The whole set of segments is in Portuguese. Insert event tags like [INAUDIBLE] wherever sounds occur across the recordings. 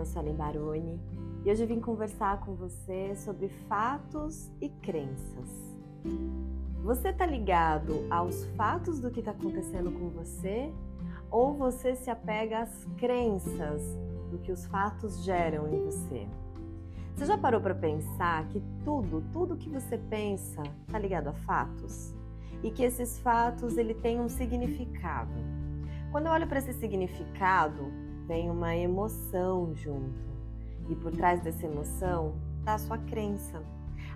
nome é Suelen Baroni e hoje vim conversar com você sobre fatos e crenças. Você tá ligado aos fatos do que está acontecendo com você ou você se apega às crenças do que os fatos geram em você? Você já parou para pensar que tudo, tudo que você pensa tá ligado a fatos? E que esses fatos ele tem um significado. Quando eu olho para esse significado, vem uma emoção junto. E por trás dessa emoção está a sua crença.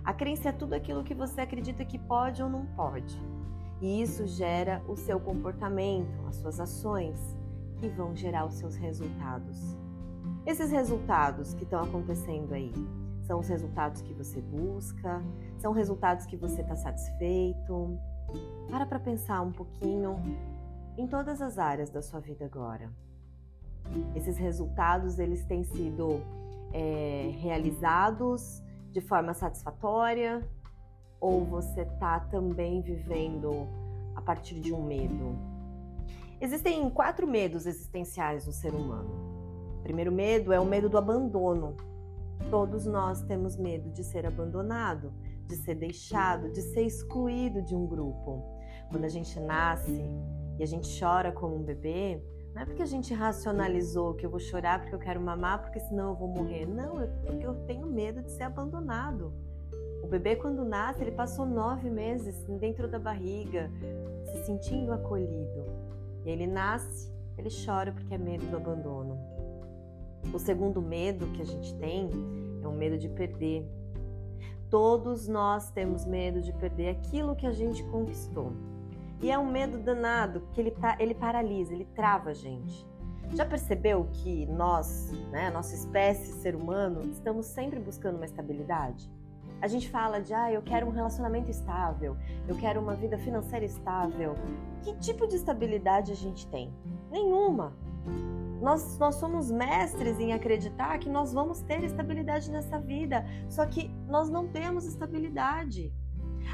A crença é tudo aquilo que você acredita que pode ou não pode. E isso gera o seu comportamento, as suas ações, que vão gerar os seus resultados. Esses resultados que estão acontecendo aí são os resultados que você busca, são resultados que você está satisfeito. Para para pensar um pouquinho em todas as áreas da sua vida agora. Esses resultados eles têm sido é, realizados de forma satisfatória ou você está também vivendo a partir de um medo? Existem quatro medos existenciais no ser humano. O primeiro medo é o medo do abandono. Todos nós temos medo de ser abandonado, de ser deixado, de ser excluído de um grupo. Quando a gente nasce e a gente chora como um bebê, não é porque a gente racionalizou que eu vou chorar porque eu quero mamar, porque senão eu vou morrer. Não, é porque eu tenho medo de ser abandonado. O bebê, quando nasce, ele passou nove meses dentro da barriga, se sentindo acolhido. E ele nasce, ele chora porque é medo do abandono. O segundo medo que a gente tem é o medo de perder. Todos nós temos medo de perder aquilo que a gente conquistou. E é um medo danado, que ele, ele paralisa, ele trava a gente. Já percebeu que nós, né, nossa espécie, ser humano, estamos sempre buscando uma estabilidade? A gente fala de, ah, eu quero um relacionamento estável, eu quero uma vida financeira estável. Que tipo de estabilidade a gente tem? Nenhuma. Nós, nós somos mestres em acreditar que nós vamos ter estabilidade nessa vida, só que nós não temos estabilidade.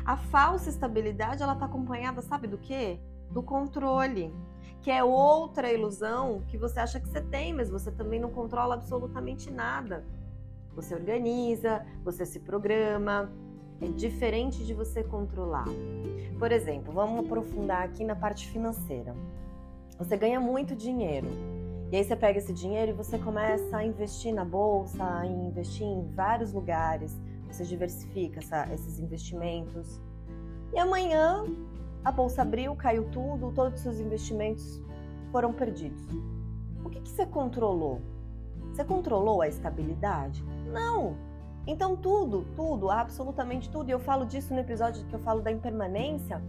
A falsa estabilidade, ela está acompanhada, sabe do quê? Do controle, que é outra ilusão que você acha que você tem, mas você também não controla absolutamente nada. Você organiza, você se programa, é diferente de você controlar. Por exemplo, vamos aprofundar aqui na parte financeira. Você ganha muito dinheiro. E aí você pega esse dinheiro e você começa a investir na bolsa, a investir em vários lugares você diversifica essa, esses investimentos. E amanhã a bolsa abriu, caiu tudo, todos os seus investimentos foram perdidos. O que, que você controlou? Você controlou a estabilidade? Não! Então tudo, tudo, absolutamente tudo, e eu falo disso no episódio que eu falo da impermanência,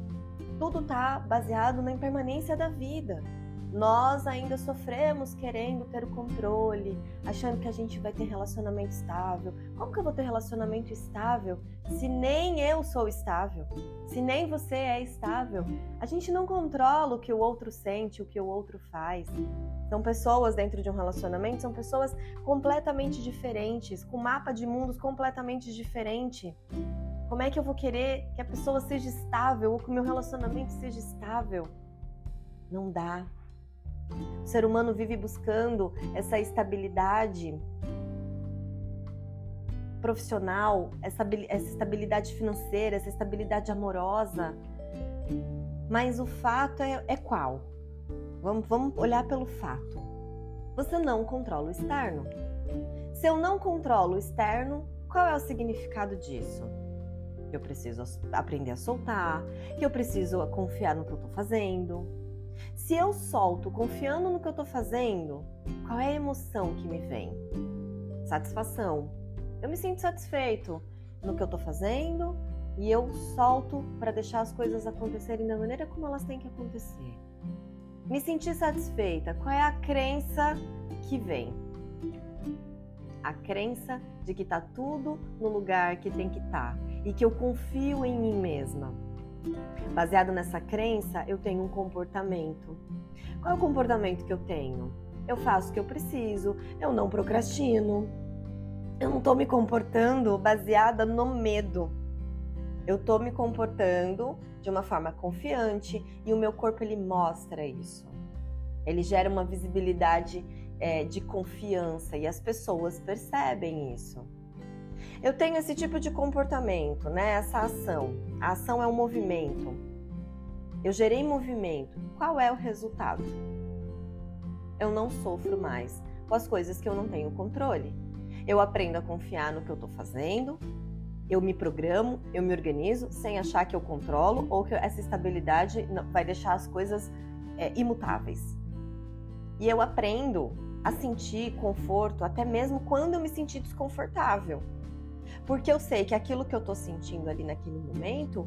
tudo está baseado na impermanência da vida. Nós ainda sofremos querendo ter o controle, achando que a gente vai ter relacionamento estável. Como que eu vou ter relacionamento estável se nem eu sou estável? Se nem você é estável? A gente não controla o que o outro sente, o que o outro faz. São pessoas dentro de um relacionamento, são pessoas completamente diferentes, com mapa de mundos completamente diferente. Como é que eu vou querer que a pessoa seja estável ou que o meu relacionamento seja estável? Não dá. O ser humano vive buscando essa estabilidade profissional, essa, estabilidade financeira, essa estabilidade amorosa. Mas o fato é, é qual? Vamos, vamos olhar pelo fato. Você não controla o externo. Se eu não controlo o externo, qual é o significado disso? Eu preciso aprender a soltar, que eu preciso confiar no que eu estou fazendo, se eu solto confiando no que eu estou fazendo, qual é a emoção que me vem? Satisfação. Eu me sinto satisfeito no que eu estou fazendo e eu solto para deixar as coisas acontecerem da maneira como elas têm que acontecer. Me sentir satisfeita. Qual é a crença que vem? A crença de que está tudo no lugar que tem que estar tá, e que eu confio em mim mesma. Baseado nessa crença, eu tenho um comportamento. Qual é o comportamento que eu tenho? Eu faço o que eu preciso, eu não procrastino, eu não estou me comportando baseada no medo. Eu estou me comportando de uma forma confiante e o meu corpo ele mostra isso. Ele gera uma visibilidade é, de confiança e as pessoas percebem isso. Eu tenho esse tipo de comportamento, né? Essa ação. A ação é um movimento. Eu gerei movimento. Qual é o resultado? Eu não sofro mais com as coisas que eu não tenho controle. Eu aprendo a confiar no que eu estou fazendo, eu me programo, eu me organizo sem achar que eu controlo ou que essa estabilidade vai deixar as coisas é, imutáveis. E eu aprendo a sentir conforto até mesmo quando eu me sentir desconfortável. Porque eu sei que aquilo que eu estou sentindo ali naquele momento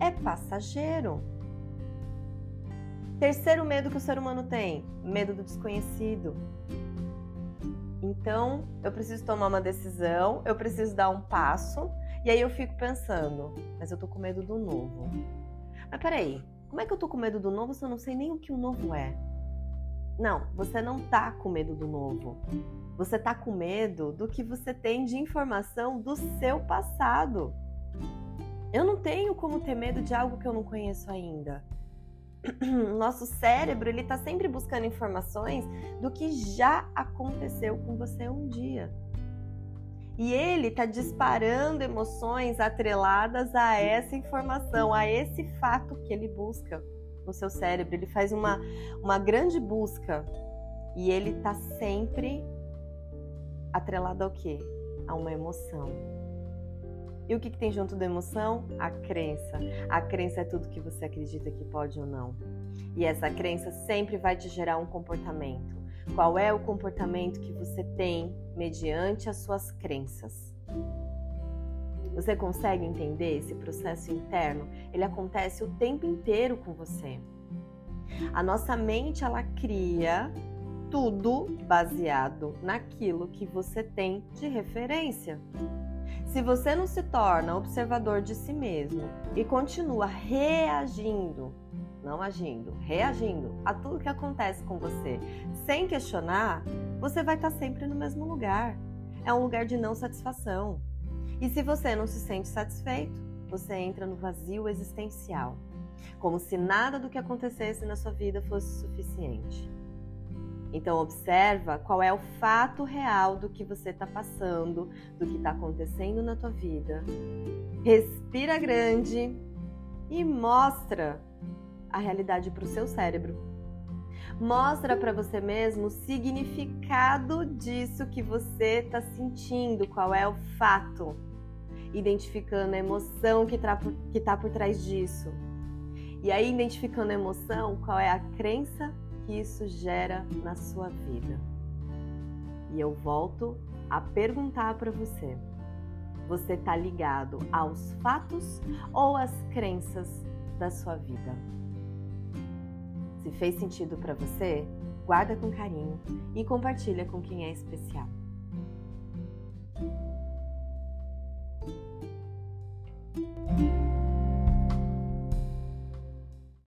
é passageiro. Terceiro medo que o ser humano tem: medo do desconhecido. Então, eu preciso tomar uma decisão, eu preciso dar um passo, e aí eu fico pensando, mas eu tô com medo do novo. Mas peraí, como é que eu tô com medo do novo se eu não sei nem o que o novo é? Não, você não tá com medo do novo. Você tá com medo do que você tem de informação do seu passado. Eu não tenho como ter medo de algo que eu não conheço ainda. [CLEARS THROAT] nosso cérebro ele está sempre buscando informações do que já aconteceu com você um dia. E ele está disparando emoções atreladas a essa informação, a esse fato que ele busca no seu cérebro. Ele faz uma, uma grande busca e ele está sempre atrelado ao quê? A uma emoção. E o que, que tem junto da emoção? A crença. A crença é tudo que você acredita que pode ou não. E essa crença sempre vai te gerar um comportamento. Qual é o comportamento que você tem mediante as suas crenças? Você consegue entender esse processo interno? Ele acontece o tempo inteiro com você. A nossa mente ela cria tudo baseado naquilo que você tem de referência. Se você não se torna observador de si mesmo e continua reagindo, não agindo, reagindo a tudo que acontece com você, sem questionar, você vai estar sempre no mesmo lugar. É um lugar de não satisfação. E se você não se sente satisfeito, você entra no vazio existencial, como se nada do que acontecesse na sua vida fosse suficiente. Então observa qual é o fato real do que você está passando, do que está acontecendo na tua vida. Respira grande e mostra a realidade para o seu cérebro. Mostra para você mesmo o significado disso que você está sentindo, qual é o fato, identificando a emoção que está por, trás disso. E aí, identificando a emoção, qual é a crença que isso gera na sua vida. E eu volto a perguntar para você: você está ligado aos fatos ou às crenças da sua vida? Se fez sentido para você, guarda com carinho e compartilha com quem é especial.